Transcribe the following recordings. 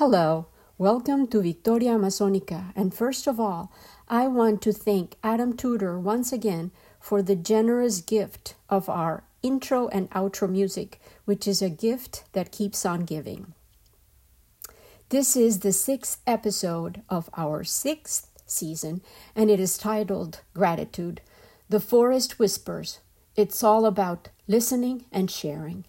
Hello, welcome to Victoria Amazonica. And first of all, I want to thank Adam Tudor once again for the generous gift of our intro and outro music, which is a gift that keeps on giving. This is the sixth episode of our sixth season, and it is titled Gratitude The Forest Whispers. It's all about listening and sharing.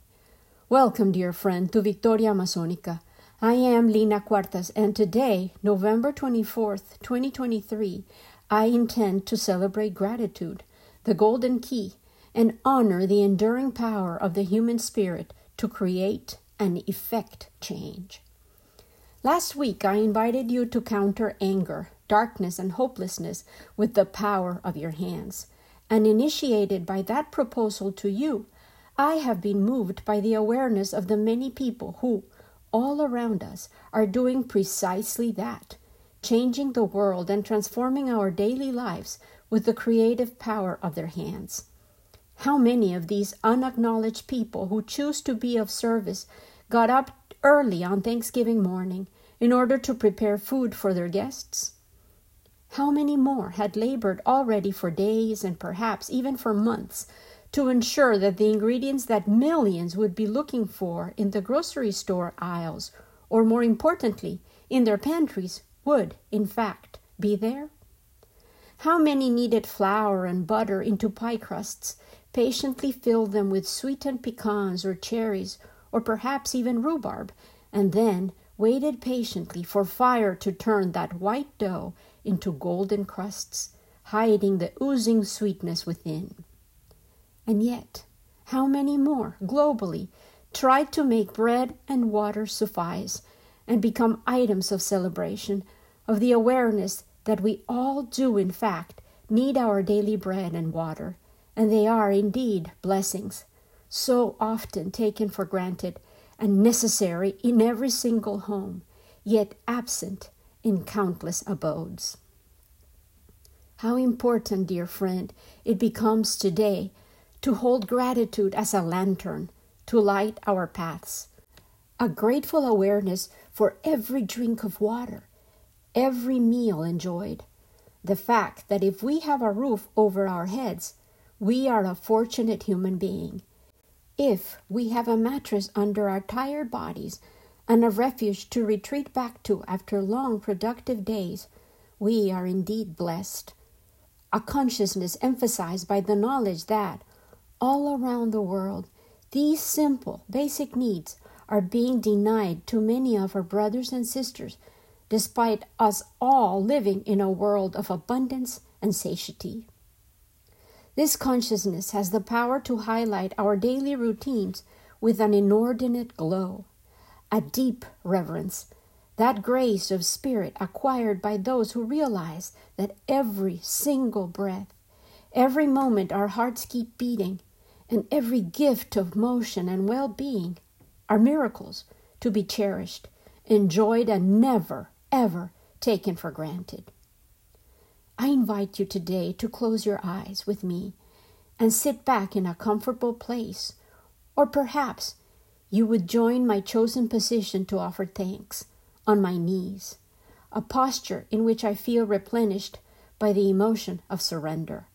Welcome, dear friend, to Victoria Amazonica. I am Lina Cuartas, and today, November 24th, 2023, I intend to celebrate gratitude, the golden key, and honor the enduring power of the human spirit to create and effect change. Last week, I invited you to counter anger, darkness, and hopelessness with the power of your hands. And initiated by that proposal to you, I have been moved by the awareness of the many people who, all around us are doing precisely that changing the world and transforming our daily lives with the creative power of their hands. How many of these unacknowledged people who choose to be of service got up early on Thanksgiving morning in order to prepare food for their guests? How many more had labored already for days and perhaps even for months to ensure that the ingredients that millions would be looking for in the grocery store aisles, or more importantly, in their pantries, would, in fact, be there? How many kneaded flour and butter into pie crusts, patiently filled them with sweetened pecans or cherries, or perhaps even rhubarb, and then waited patiently for fire to turn that white dough into golden crusts, hiding the oozing sweetness within? And yet, how many more globally tried to make bread and water suffice and become items of celebration, of the awareness that we all do, in fact, need our daily bread and water, and they are indeed blessings, so often taken for granted and necessary in every single home, yet absent in countless abodes. How important, dear friend, it becomes today to hold gratitude as a lantern to light our paths, a grateful awareness for every drink of water, every meal enjoyed, the fact that if we have a roof over our heads, we are a fortunate human being. If we have a mattress under our tired bodies and a refuge to retreat back to after long productive days, we are indeed blessed. A consciousness emphasized by the knowledge that all around the world, these simple, basic needs are being denied to many of our brothers and sisters, despite us all living in a world of abundance and satiety. This consciousness has the power to highlight our daily routines with an inordinate glow, a deep reverence, that grace of spirit acquired by those who realize that every single breath, every moment our hearts keep beating, and every gift of motion and well being are miracles to be cherished, enjoyed, and never, ever taken for granted. I invite you today to close your eyes with me and sit back in a comfortable place, or perhaps you would join my chosen position to offer thanks on my knees, a posture in which I feel replenished by the emotion of surrender.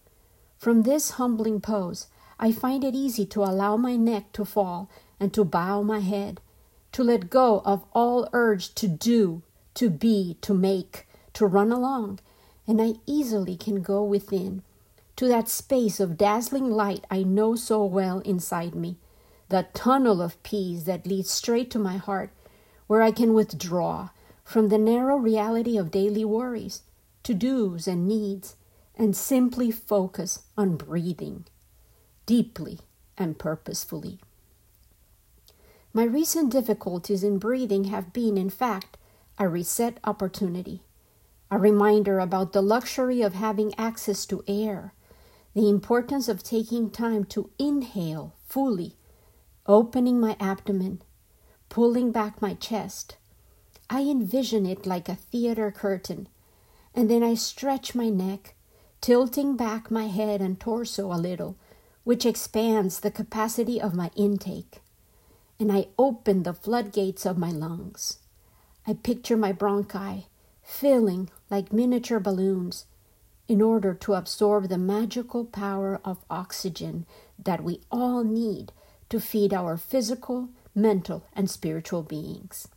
From this humbling pose, I find it easy to allow my neck to fall and to bow my head, to let go of all urge to do, to be, to make, to run along, and I easily can go within to that space of dazzling light I know so well inside me, the tunnel of peace that leads straight to my heart, where I can withdraw from the narrow reality of daily worries, to do's and needs, and simply focus on breathing deeply and purposefully. My recent difficulties in breathing have been, in fact, a reset opportunity, a reminder about the luxury of having access to air, the importance of taking time to inhale fully, opening my abdomen, pulling back my chest. I envision it like a theater curtain, and then I stretch my neck, tilting back my head and torso a little which expands the capacity of my intake, and I open the floodgates of my lungs. I picture my bronchi filling like miniature balloons in order to absorb the magical power of oxygen that we all need to feed our physical, mental, and spiritual beings.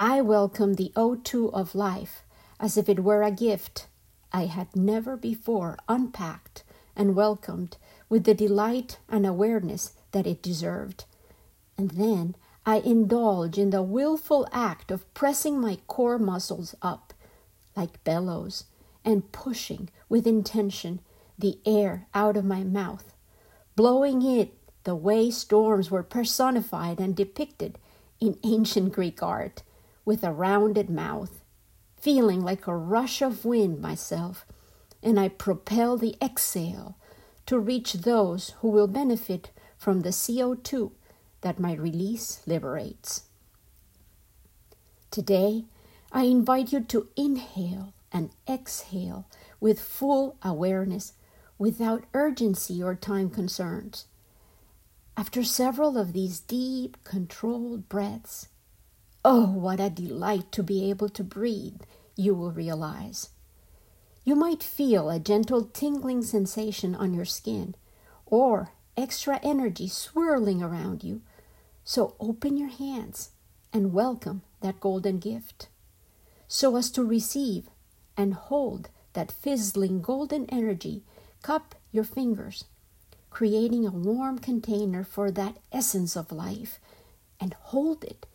I welcome the O2 of life as if it were a gift I had never before unpacked and welcomed with the delight and awareness that it deserved. And then I indulge in the willful act of pressing my core muscles up like bellows and pushing with intention the air out of my mouth, blowing it the way storms were personified and depicted in ancient Greek art, with a rounded mouth, feeling like a rush of wind myself, and I propel the exhale to reach those who will benefit from the CO2 that my release liberates. Today, I invite you to inhale and exhale with full awareness without urgency or time concerns. After several of these deep, controlled breaths, oh, what a delight to be able to breathe, you will realize. You might feel a gentle tingling sensation on your skin or extra energy swirling around you. So open your hands and welcome that golden gift so as to receive and hold that fizzling golden energy. Cup your fingers, creating a warm container for that essence of life, and hold it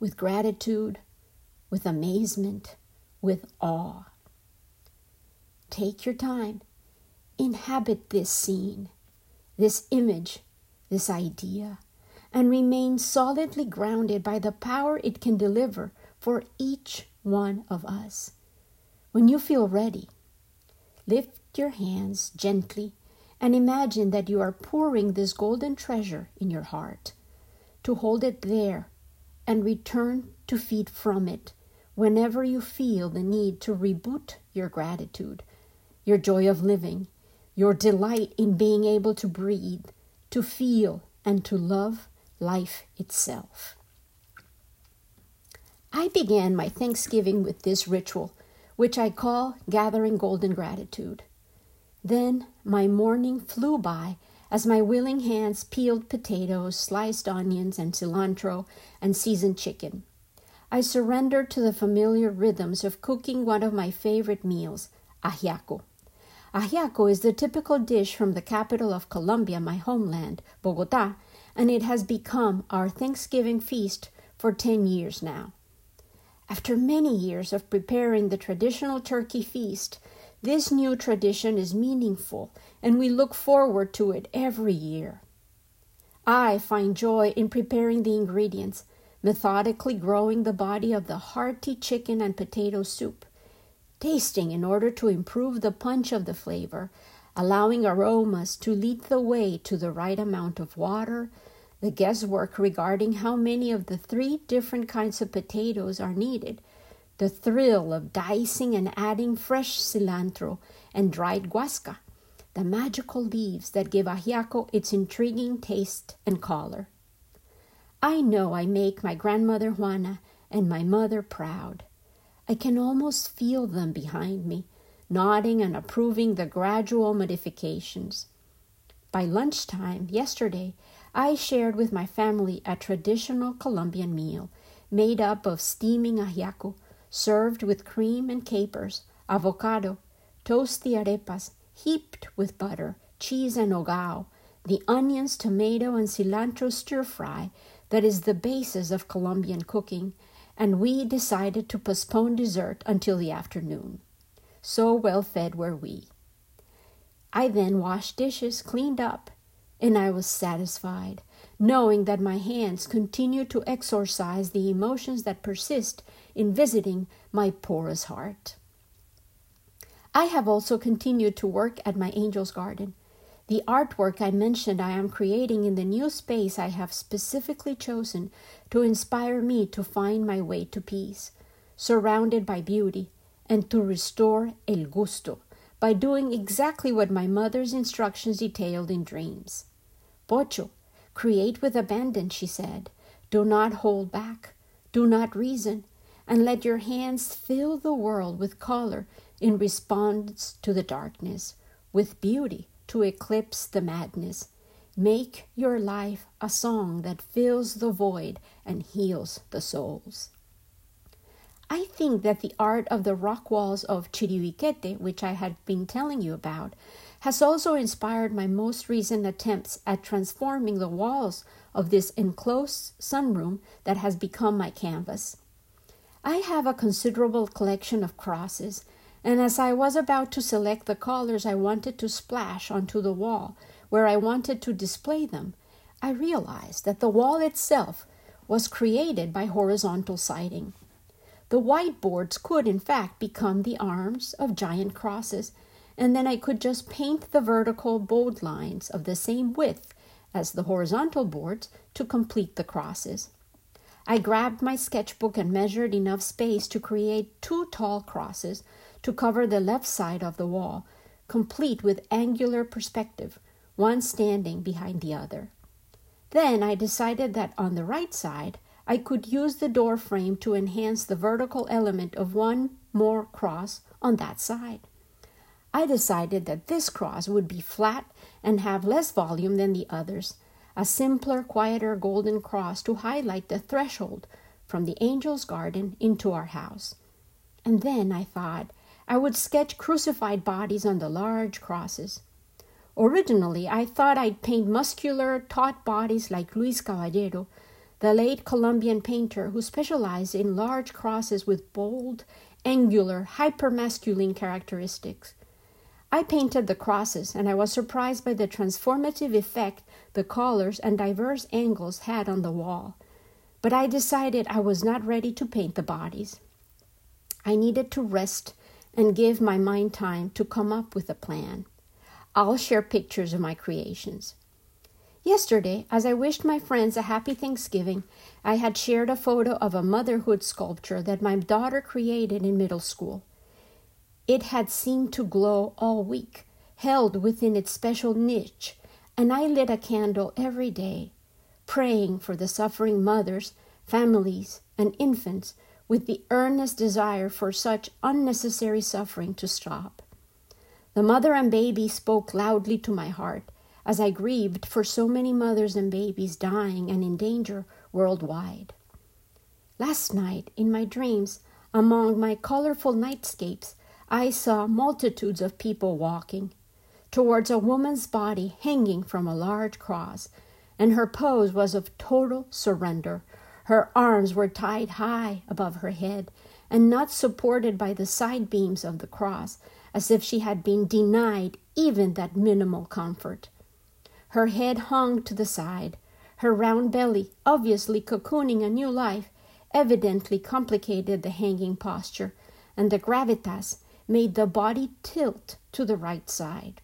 with gratitude, with amazement, with awe. Take your time. Inhabit this scene, this image, this idea, and remain solidly grounded by the power it can deliver for each one of us. When you feel ready, lift your hands gently and imagine that you are pouring this golden treasure in your heart, to hold it there and return to feed from it whenever you feel the need to reboot your gratitude your joy of living, your delight in being able to breathe, to feel, and to love life itself. I began my Thanksgiving with this ritual, which I call gathering golden gratitude. Then my morning flew by as my willing hands peeled potatoes, sliced onions, and cilantro, and seasoned chicken. I surrendered to the familiar rhythms of cooking one of my favorite meals, ajiaco. Ajiaco is the typical dish from the capital of Colombia, my homeland, Bogota, and it has become our Thanksgiving feast for 10 years now. After many years of preparing the traditional turkey feast, this new tradition is meaningful and we look forward to it every year. I find joy in preparing the ingredients, methodically growing the body of the hearty chicken and potato soup, tasting in order to improve the punch of the flavor, allowing aromas to lead the way to the right amount of water, the guesswork regarding how many of the three different kinds of potatoes are needed, the thrill of dicing and adding fresh cilantro and dried guasca, the magical leaves that give ajiaco its intriguing taste and color. I know I make my grandmother Juana and my mother proud. I can almost feel them behind me, nodding and approving the gradual modifications. By lunchtime yesterday, I shared with my family a traditional Colombian meal made up of steaming ajiaco, served with cream and capers, avocado, toasty arepas, heaped with butter, cheese, and hogao, the onions, tomato, and cilantro stir fry that is the basis of Colombian cooking, and we decided to postpone dessert until the afternoon. So well fed were we. I then washed dishes, cleaned up, and I was satisfied, knowing that my hands continued to exorcise the emotions that persist in visiting my porous heart. I have also continued to work at my angel's garden. The artwork I mentioned I am creating in the new space I have specifically chosen to inspire me to find my way to peace, surrounded by beauty, and to restore el gusto by doing exactly what my mother's instructions detailed in dreams. Pocho, create with abandon, she said. Do not hold back. Do not reason, and let your hands fill the world with color in response to the darkness, with beauty to eclipse the madness. Make your life a song that fills the void and heals the souls. I think that the art of the rock walls of Chiribiquete, which I had been telling you about, has also inspired my most recent attempts at transforming the walls of this enclosed sunroom that has become my canvas. I have a considerable collection of crosses, and as I was about to select the colors I wanted to splash onto the wall where I wanted to display them, I realized that the wall itself was created by horizontal siding. The whiteboards could, in fact, become the arms of giant crosses, and then I could just paint the vertical bold lines of the same width as the horizontal boards to complete the crosses. I grabbed my sketchbook and measured enough space to create two tall crosses to cover the left side of the wall, complete with angular perspective, one standing behind the other. Then I decided that on the right side, I could use the door frame to enhance the vertical element of one more cross on that side. I decided that this cross would be flat and have less volume than the others, a simpler, quieter golden cross to highlight the threshold from the angel's garden into our house. And then I thought I would sketch crucified bodies on the large crosses. Originally, I thought I'd paint muscular, taut bodies like Luis Caballero, the late Colombian painter who specialized in large crosses with bold, angular, hypermasculine characteristics. I painted the crosses, and I was surprised by the transformative effect the colors and diverse angles had on the wall. But I decided I was not ready to paint the bodies. I needed to rest and give my mind time to come up with a plan. I'll share pictures of my creations. Yesterday, as I wished my friends a happy Thanksgiving, I had shared a photo of a motherhood sculpture that my daughter created in middle school. It had seemed to glow all week, held within its special niche, and I lit a candle every day, praying for the suffering mothers, families, and infants with the earnest desire for such unnecessary suffering to stop. The mother and baby spoke loudly to my heart as I grieved for so many mothers and babies dying and in danger worldwide. Last night, in my dreams, among my colorful nightscapes, I saw multitudes of people walking towards a woman's body hanging from a large cross, and her pose was of total surrender. Her arms were tied high above her head and not supported by the side beams of the cross, as if she had been denied even that minimal comfort. Her head hung to the side, her round belly, obviously cocooning a new life, evidently complicated the hanging posture, and the gravitas made the body tilt to the right side.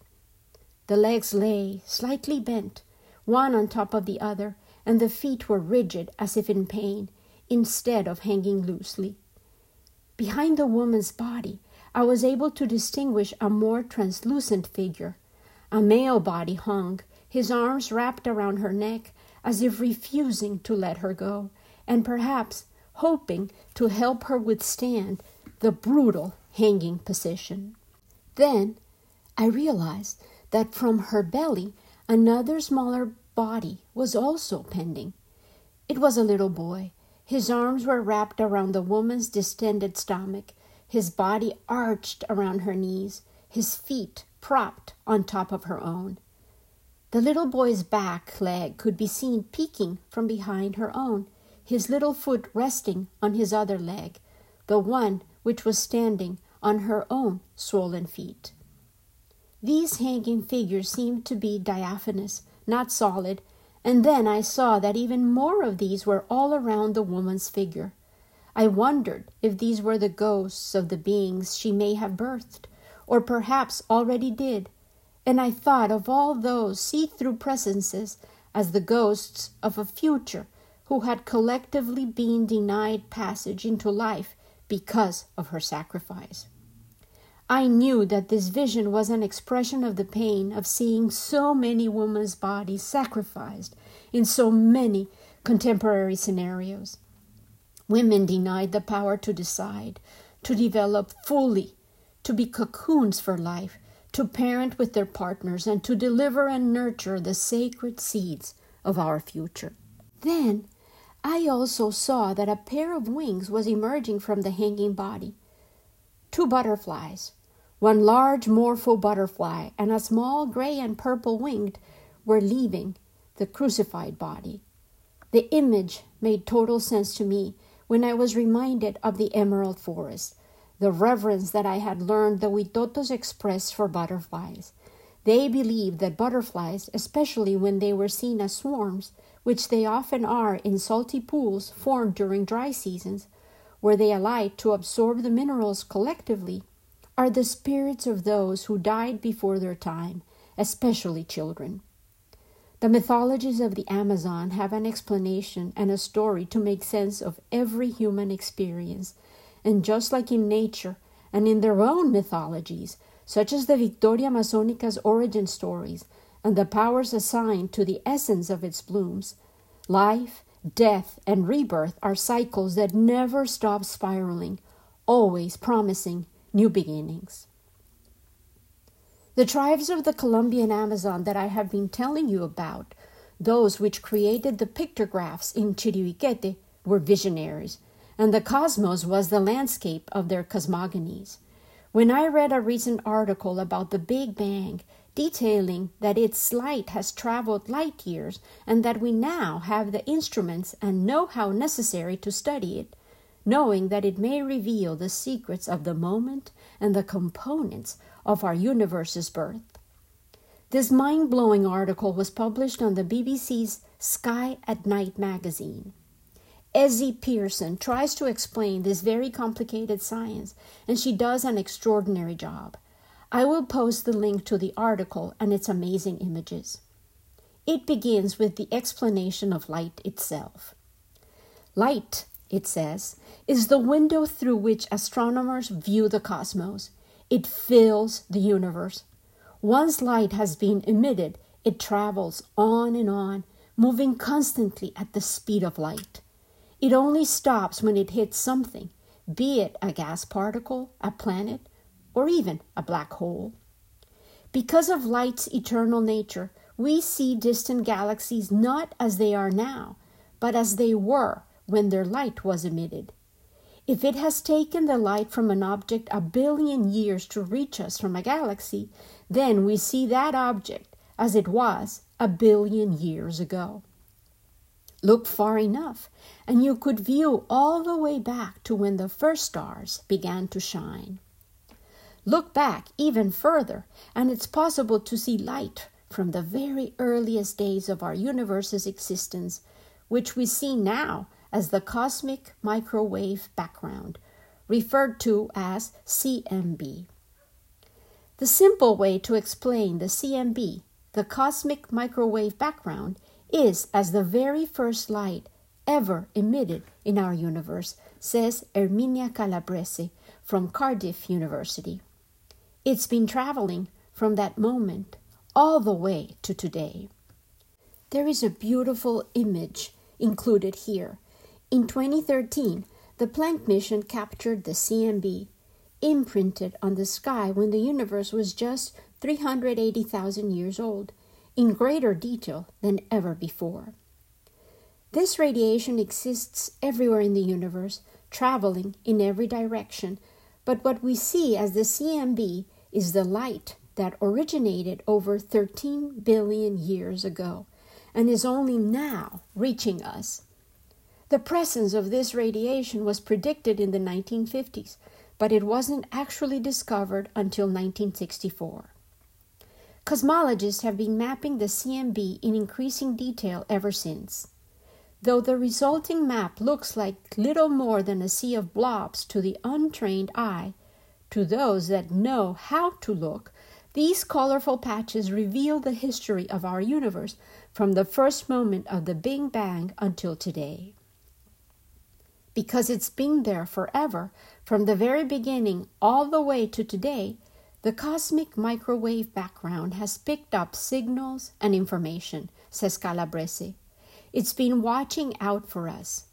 The legs lay slightly bent, one on top of the other, and the feet were rigid as if in pain, instead of hanging loosely. Behind the woman's body, I was able to distinguish a more translucent figure. A male body hung, his arms wrapped around her neck as if refusing to let her go, and perhaps hoping to help her withstand the brutal hanging position. Then I realized that from her belly another smaller body was also pending. It was a little boy. His arms were wrapped around the woman's distended stomach, his body arched around her knees, his feet propped on top of her own. The little boy's back leg could be seen peeking from behind her own, his little foot resting on his other leg, the one which was standing on her own swollen feet. These hanging figures seemed to be diaphanous, not solid, and then I saw that even more of these were all around the woman's figure. I wondered if these were the ghosts of the beings she may have birthed, or perhaps already did, and I thought of all those see through presences as the ghosts of a future who had collectively been denied passage into life because of her sacrifice. I knew that this vision was an expression of the pain of seeing so many women's bodies sacrificed in so many contemporary scenarios. Women denied the power to decide, to develop fully, to be cocoons for life, to parent with their partners, and to deliver and nurture the sacred seeds of our future. Then I also saw that a pair of wings was emerging from the hanging body. Two butterflies, one large morpho butterfly and a small gray and purple winged, were leaving the crucified body. The image made total sense to me when I was reminded of the emerald forest, the reverence that I had learned the Huitotos express for butterflies. They believed that butterflies, especially when they were seen as swarms, which they often are in salty pools formed during dry seasons, where they alight to absorb the minerals collectively, are the spirits of those who died before their time, especially children. The mythologies of the Amazon have an explanation and a story to make sense of every human experience. And just like in nature and in their own mythologies, such as the Victoria Amazonica's origin stories and the powers assigned to the essence of its blooms, life, death, and rebirth are cycles that never stop spiraling, always promising new beginnings. The tribes of the Colombian Amazon that I have been telling you about, those which created the pictographs in Chiribiquete, were visionaries, and the cosmos was the landscape of their cosmogonies. When I read a recent article about the Big Bang, detailing that its light has traveled light years and that we now have the instruments and know how necessary to study it, knowing that it may reveal the secrets of the moment and the components of our universe's birth. This mind blowing article was published on the BBC's Sky at Night magazine. Ezzy Pearson tries to explain this very complicated science, and she does an extraordinary job. I will post the link to the article and its amazing images. It begins with the explanation of light itself. Light, it says, is the window through which astronomers view the cosmos. It fills the universe. Once light has been emitted, it travels on and on, moving constantly at the speed of light. It only stops when it hits something, be it a gas particle, a planet, or even a black hole. Because of light's eternal nature, we see distant galaxies not as they are now, but as they were when their light was emitted. If it has taken the light from an object a billion years to reach us from a galaxy, then we see that object as it was a billion years ago. Look far enough, and you could view all the way back to when the first stars began to shine. Look back even further, and it's possible to see light from the very earliest days of our universe's existence, which we see now as the cosmic microwave background, referred to as CMB. The simple way to explain the CMB, the cosmic microwave background, is as the very first light ever emitted in our universe, says Erminia Calabrese from Cardiff University. It's been traveling from that moment all the way to today. There is a beautiful image included here in 2013, the Planck mission captured the CMB, imprinted on the sky when the universe was just 380,000 years old, in greater detail than ever before. This radiation exists everywhere in the universe, traveling in every direction, but what we see as the CMB is the light that originated over 13 billion years ago and is only now reaching us the presence of this radiation was predicted in the 1950s, but it wasn't actually discovered until 1964. Cosmologists have been mapping the CMB in increasing detail ever since. Though the resulting map looks like little more than a sea of blobs to the untrained eye, to those that know how to look, these colorful patches reveal the history of our universe from the first moment of the Big Bang until today because it's been there forever, from the very beginning all the way to today, the cosmic microwave background has picked up signals and information, says Calabrese. It's been watching out for us.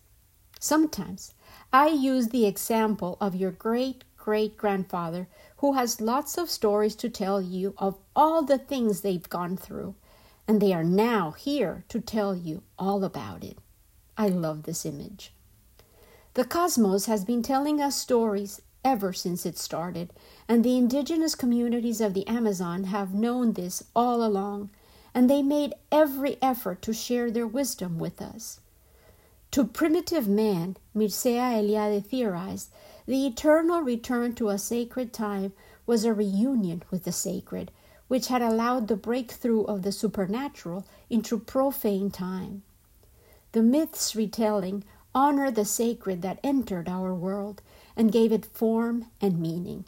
Sometimes I use the example of your great great grandfather who has lots of stories to tell you of all the things they've gone through, and they are now here to tell you all about it. I love this image. The cosmos has been telling us stories ever since it started, and the indigenous communities of the Amazon have known this all along, and they made every effort to share their wisdom with us. To primitive man, Mircea Eliade theorized, the eternal return to a sacred time was a reunion with the sacred, which had allowed the breakthrough of the supernatural into profane time. The myths retelling honor the sacred that entered our world and gave it form and meaning.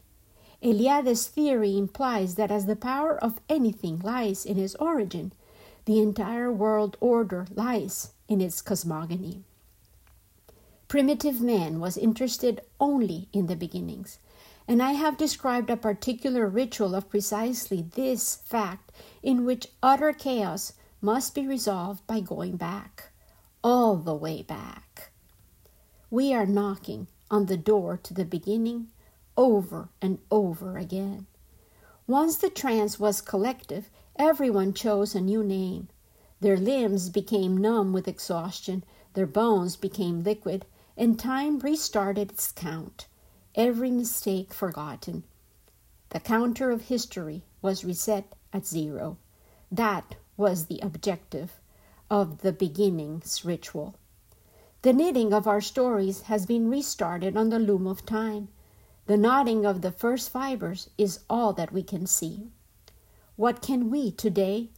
Eliade's theory implies that as the power of anything lies in its origin, the entire world order lies in its cosmogony. Primitive man was interested only in the beginnings, and I have described a particular ritual of precisely this fact in which utter chaos must be resolved by going back, all the way back. We are knocking on the door to the beginning over and over again. Once the trance was collective, everyone chose a new name. Their limbs became numb with exhaustion, their bones became liquid, and time restarted its count, every mistake forgotten. The counter of history was reset at zero. That was the objective of the beginnings ritual. The knitting of our stories has been restarted on the loom of time. The knotting of the first fibers is all that we can see. What can we today,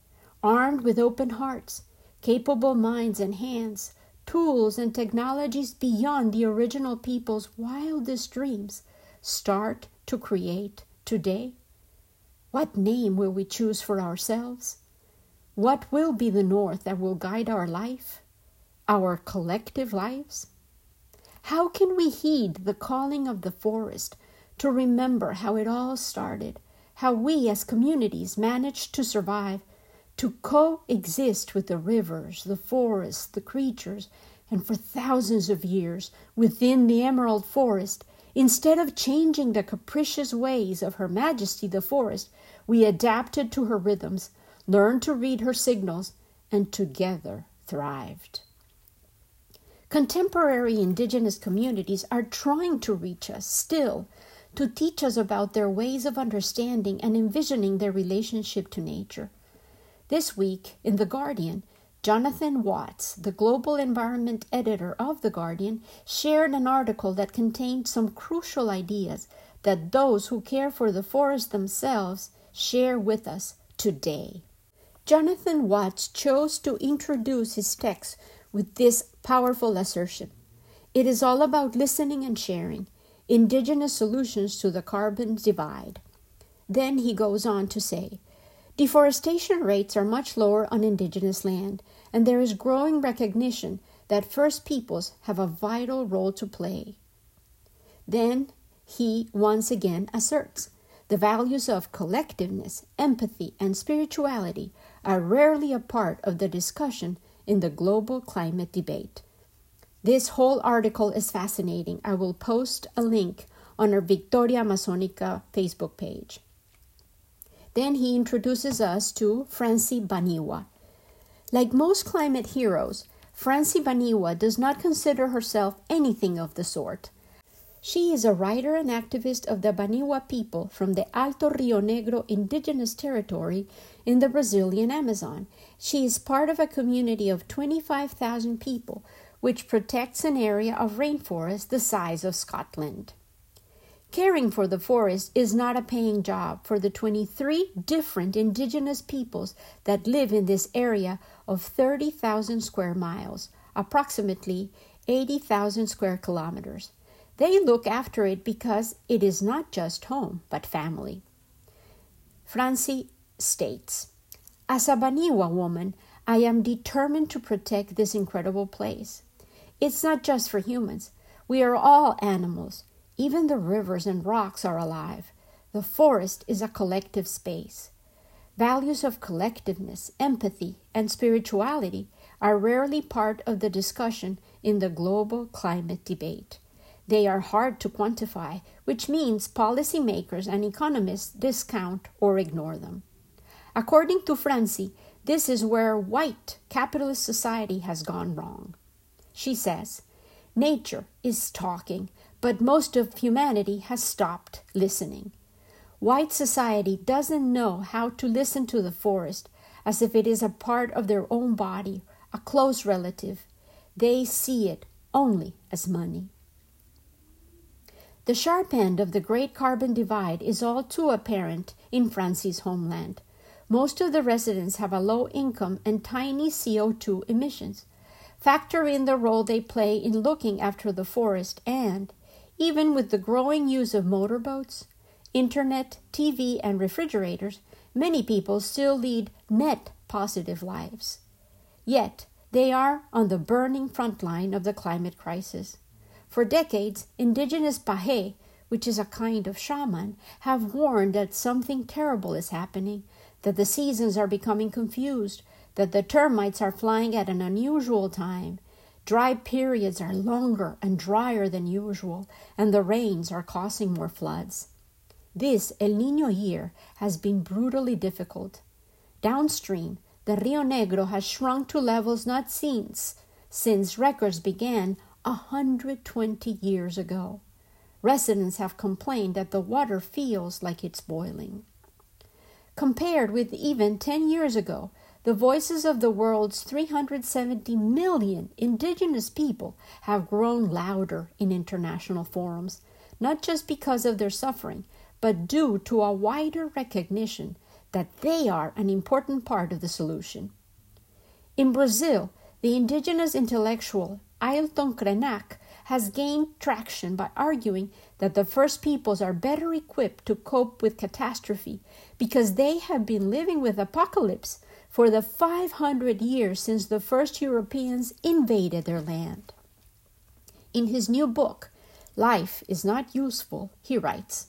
armed with open hearts, capable minds and hands, tools and technologies beyond the original people's wildest dreams start to create today? What name will we choose for ourselves? What will be the north that will guide our life, our collective lives? How can we heed the calling of the forest to remember how it all started, how we as communities managed to survive to coexist with the rivers, the forests, the creatures, and for thousands of years within the emerald forest, instead of changing the capricious ways of Her Majesty the forest, we adapted to her rhythms, learned to read her signals, and together thrived. Contemporary indigenous communities are trying to reach us still to teach us about their ways of understanding and envisioning their relationship to nature. This week, in The Guardian, Jonathan Watts, the global environment editor of The Guardian, shared an article that contained some crucial ideas that those who care for the forest themselves share with us today. Jonathan Watts chose to introduce his text with this powerful assertion It is all about listening and sharing, indigenous solutions to the carbon divide. Then he goes on to say, Deforestation rates are much lower on indigenous land, and there is growing recognition that First Peoples have a vital role to play. Then he once again asserts the values of collectiveness, empathy, and spirituality are rarely a part of the discussion in the global climate debate. This whole article is fascinating. I will post a link on our Victoria Amazonica Facebook page. Then he introduces us to Francy Baniwa. Like most climate heroes, Francy Baniwa does not consider herself anything of the sort. She is a writer and activist of the Baniwa people from the Alto Rio Negro indigenous territory in the Brazilian Amazon. She is part of a community of 25,000 people which protects an area of rainforest the size of Scotland. Caring for the forest is not a paying job for the 23 different indigenous peoples that live in this area of 30,000 square miles, approximately 80,000 square kilometers. They look after it because it is not just home, but family. Francy states As a Baniwa woman, I am determined to protect this incredible place. It's not just for humans, we are all animals even the rivers and rocks are alive. The forest is a collective space. Values of collectiveness, empathy, and spirituality are rarely part of the discussion in the global climate debate. They are hard to quantify, which means policymakers and economists discount or ignore them. According to Francy, this is where white capitalist society has gone wrong. She says, Nature is talking, but most of humanity has stopped listening. White society doesn't know how to listen to the forest as if it is a part of their own body, a close relative. They see it only as money. The sharp end of the great carbon divide is all too apparent in Francy's homeland. Most of the residents have a low income and tiny CO2 emissions. Factor in the role they play in looking after the forest, and, even with the growing use of motorboats, internet, TV, and refrigerators, many people still lead net positive lives. Yet, they are on the burning front line of the climate crisis. For decades, indigenous Pahe, which is a kind of shaman, have warned that something terrible is happening, that the seasons are becoming confused, that the termites are flying at an unusual time, dry periods are longer and drier than usual, and the rains are causing more floods. This El Nino year has been brutally difficult. Downstream, the Rio Negro has shrunk to levels not seen since records began 120 years ago. Residents have complained that the water feels like it's boiling. Compared with even 10 years ago, the voices of the world's 370 million indigenous people have grown louder in international forums, not just because of their suffering, but due to a wider recognition that they are an important part of the solution. In Brazil, the indigenous intellectual Ailton Krenak has gained traction by arguing that the first peoples are better equipped to cope with catastrophe because they have been living with apocalypse for the 500 years since the first Europeans invaded their land. In his new book, Life is Not Useful, he writes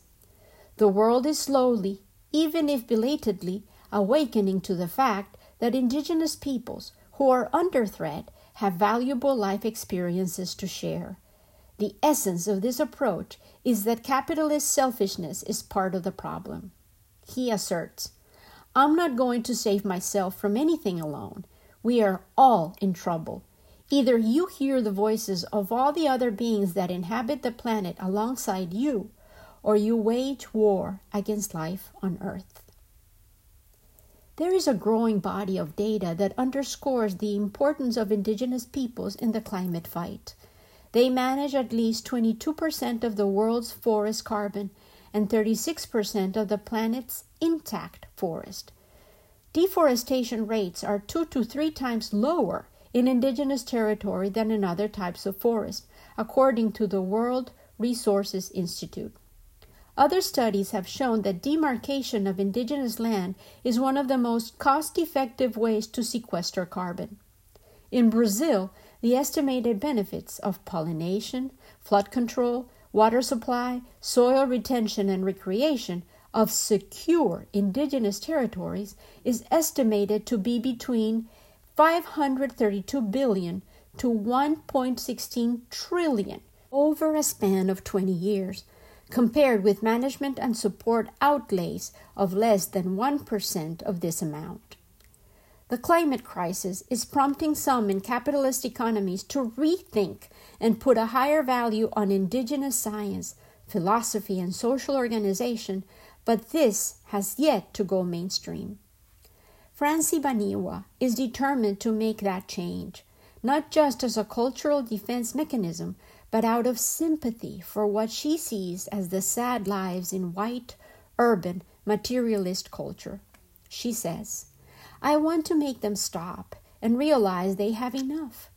the world is slowly, even if belatedly, awakening to the fact that indigenous peoples who are under threat have valuable life experiences to share. The essence of this approach is that capitalist selfishness is part of the problem. He asserts, I'm not going to save myself from anything alone. We are all in trouble. Either you hear the voices of all the other beings that inhabit the planet alongside you, or you wage war against life on Earth. There is a growing body of data that underscores the importance of indigenous peoples in the climate fight. They manage at least 22% of the world's forest carbon and 36% of the planet's intact forest. Deforestation rates are two to three times lower in indigenous territory than in other types of forest, according to the World Resources Institute. Other studies have shown that demarcation of indigenous land is one of the most cost effective ways to sequester carbon. In Brazil, the estimated benefits of pollination, flood control, water supply, soil retention, and recreation of secure indigenous territories is estimated to be between 532 billion to 1.16 trillion over a span of 20 years compared with management and support outlays of less than 1% of this amount. The climate crisis is prompting some in capitalist economies to rethink and put a higher value on indigenous science, philosophy, and social organization, but this has yet to go mainstream. Francy Baniwa is determined to make that change, not just as a cultural defense mechanism, but out of sympathy for what she sees as the sad lives in white, urban, materialist culture. She says, I want to make them stop and realize they have enough.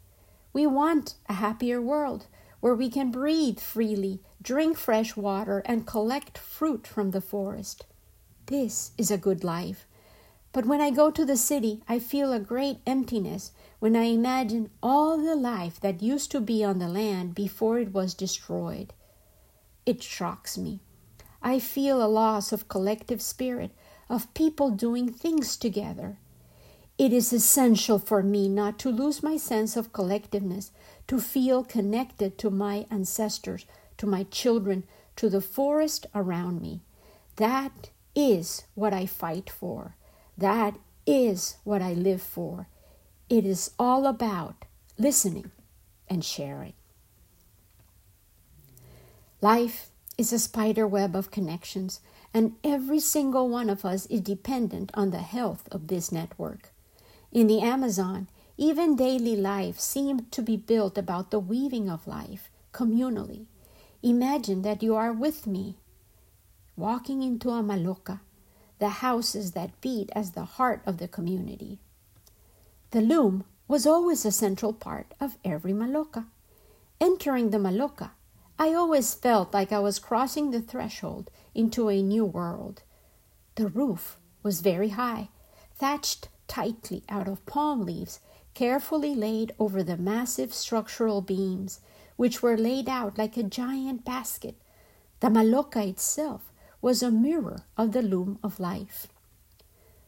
We want a happier world where we can breathe freely, drink fresh water, and collect fruit from the forest. This is a good life. But when I go to the city, I feel a great emptiness when I imagine all the life that used to be on the land before it was destroyed. It shocks me. I feel a loss of collective spirit, of people doing things together. It is essential for me not to lose my sense of collectiveness, to feel connected to my ancestors, to my children, to the forest around me. That is what I fight for. That is what I live for. It is all about listening and sharing. Life is a spider web of connections, and every single one of us is dependent on the health of this network. In the Amazon, even daily life seemed to be built about the weaving of life communally. Imagine that you are with me, walking into a maloca, the houses that beat as the heart of the community. The loom was always a central part of every maloca. Entering the maloca, I always felt like I was crossing the threshold into a new world. The roof was very high, thatched tightly out of palm leaves, carefully laid over the massive structural beams, which were laid out like a giant basket. The maloca itself was a mirror of the loom of life.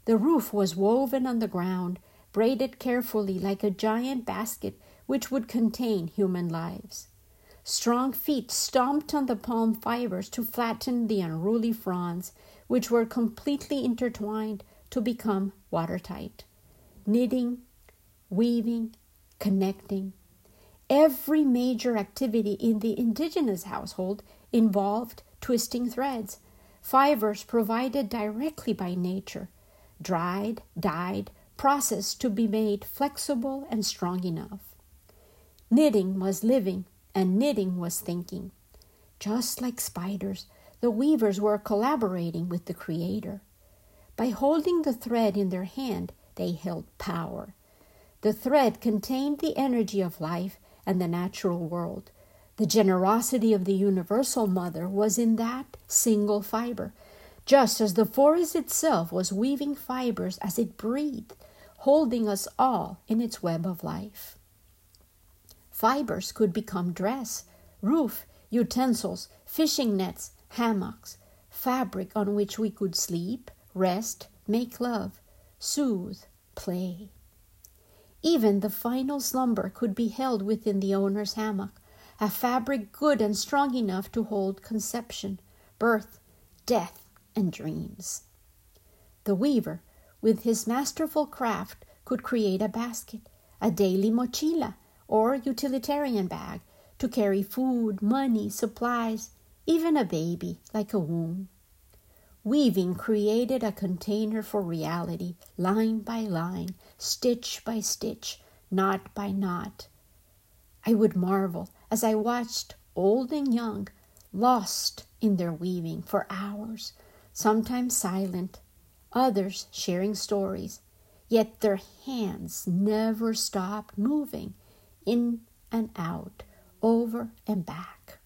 The roof was woven on the ground, braided carefully like a giant basket which would contain human lives. Strong feet stomped on the palm fibers to flatten the unruly fronds, which were completely intertwined to become watertight. Knitting, weaving, connecting. Every major activity in the indigenous household involved twisting threads, fibers provided directly by nature, dried, dyed, processed to be made flexible and strong enough. Knitting was living, and knitting was thinking. Just like spiders, the weavers were collaborating with the Creator. By holding the thread in their hand, they held power. The thread contained the energy of life and the natural world. The generosity of the Universal Mother was in that single fiber, just as the forest itself was weaving fibers as it breathed, holding us all in its web of life. Fibers could become dress, roof, utensils, fishing nets, hammocks, fabric on which we could sleep, rest, make love, soothe, play. Even the final slumber could be held within the owner's hammock, a fabric good and strong enough to hold conception, birth, death, and dreams. The weaver, with his masterful craft, could create a basket, a daily mochila, or utilitarian bag to carry food, money, supplies, even a baby like a womb. Weaving created a container for reality, line by line, stitch by stitch, knot by knot. I would marvel as I watched old and young, lost in their weaving for hours, sometimes silent, others sharing stories, yet their hands never stopped moving in and out, over and back.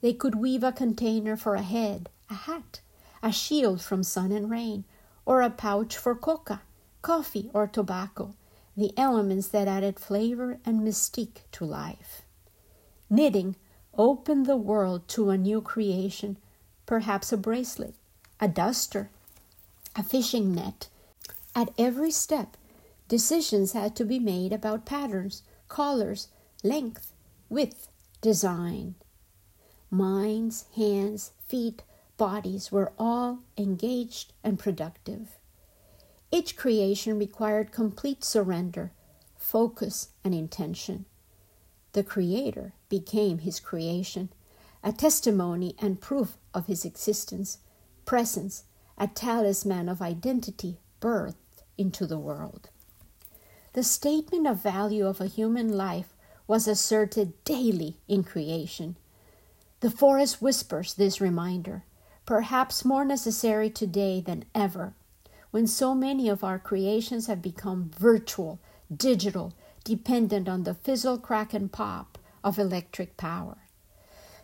They could weave a container for a head, a hat, a shield from sun and rain, or a pouch for coca, coffee, or tobacco, the elements that added flavor and mystique to life. Knitting opened the world to a new creation, perhaps a bracelet, a duster, a fishing net. At every step, decisions had to be made about patterns, colors, length, width, design. Minds, hands, feet, bodies were all engaged and productive. Each creation required complete surrender, focus, and intention. The Creator became His creation, a testimony and proof of His existence, presence, a talisman of identity birthed into the world. The statement of value of a human life was asserted daily in creation. The forest whispers this reminder, perhaps more necessary today than ever, when so many of our creations have become virtual, digital, dependent on the fizzle, crack, and pop of electric power.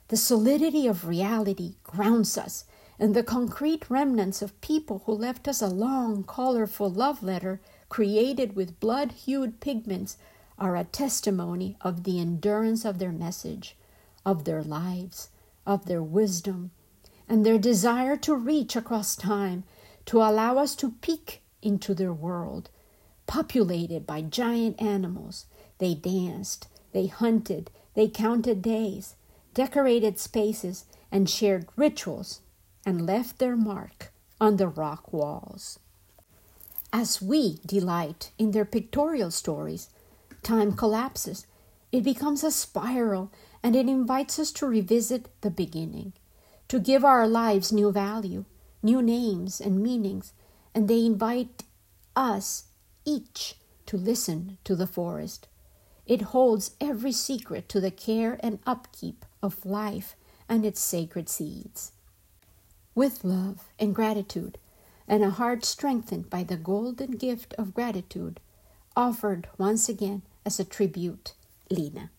The solidity of reality grounds us, and the concrete remnants of people who left us a long, colorful love letter created with blood hued pigments, are a testimony of the endurance of their message, of their lives, of their wisdom, and their desire to reach across time to allow us to peek into their world, populated by giant animals. They danced, they hunted, they counted days, decorated spaces, and shared rituals, and left their mark on the rock walls. As we delight in their pictorial stories, time collapses. It becomes a spiral and it invites us to revisit the beginning, to give our lives new value, new names and meanings, and they invite us each to listen to the forest. It holds every secret to the care and upkeep of life and its sacred seeds. With love and gratitude, and a heart strengthened by the golden gift of gratitude, offered once again as a tribute, Lina.